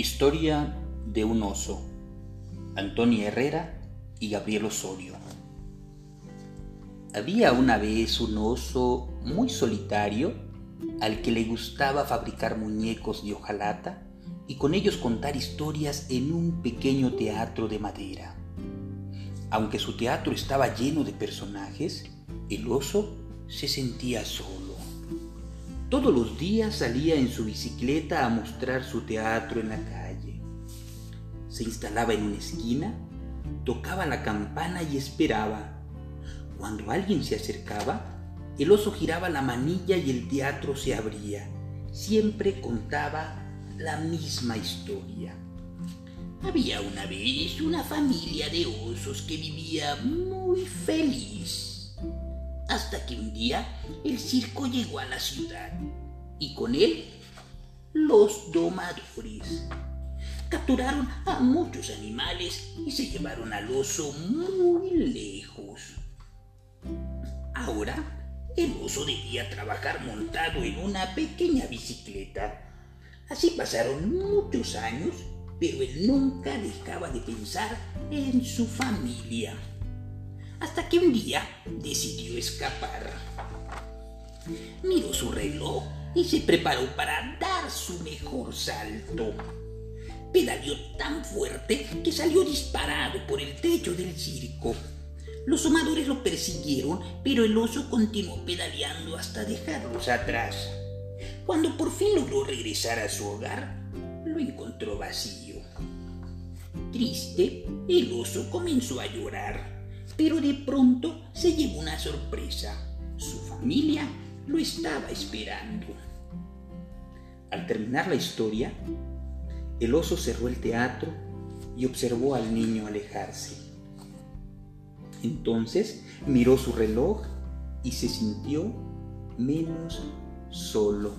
Historia de un oso. Antonia Herrera y Gabriel Osorio. Había una vez un oso muy solitario al que le gustaba fabricar muñecos de hojalata y con ellos contar historias en un pequeño teatro de madera. Aunque su teatro estaba lleno de personajes, el oso se sentía solo. Todos los días salía en su bicicleta a mostrar su teatro en la calle. Se instalaba en una esquina, tocaba la campana y esperaba. Cuando alguien se acercaba, el oso giraba la manilla y el teatro se abría. Siempre contaba la misma historia. Había una vez una familia de osos que vivía muy feliz hasta que un día el circo llegó a la ciudad y con él los domadores. Capturaron a muchos animales y se llevaron al oso muy lejos. Ahora el oso debía trabajar montado en una pequeña bicicleta. Así pasaron muchos años, pero él nunca dejaba de pensar en su familia hasta que un día decidió escapar. Miró su reloj y se preparó para dar su mejor salto. Pedaleó tan fuerte que salió disparado por el techo del circo. Los somadores lo persiguieron, pero el oso continuó pedaleando hasta dejarlos atrás. Cuando por fin logró regresar a su hogar, lo encontró vacío. Triste, el oso comenzó a llorar pero de pronto se llevó una sorpresa. Su familia lo estaba esperando. Al terminar la historia, el oso cerró el teatro y observó al niño alejarse. Entonces miró su reloj y se sintió menos solo.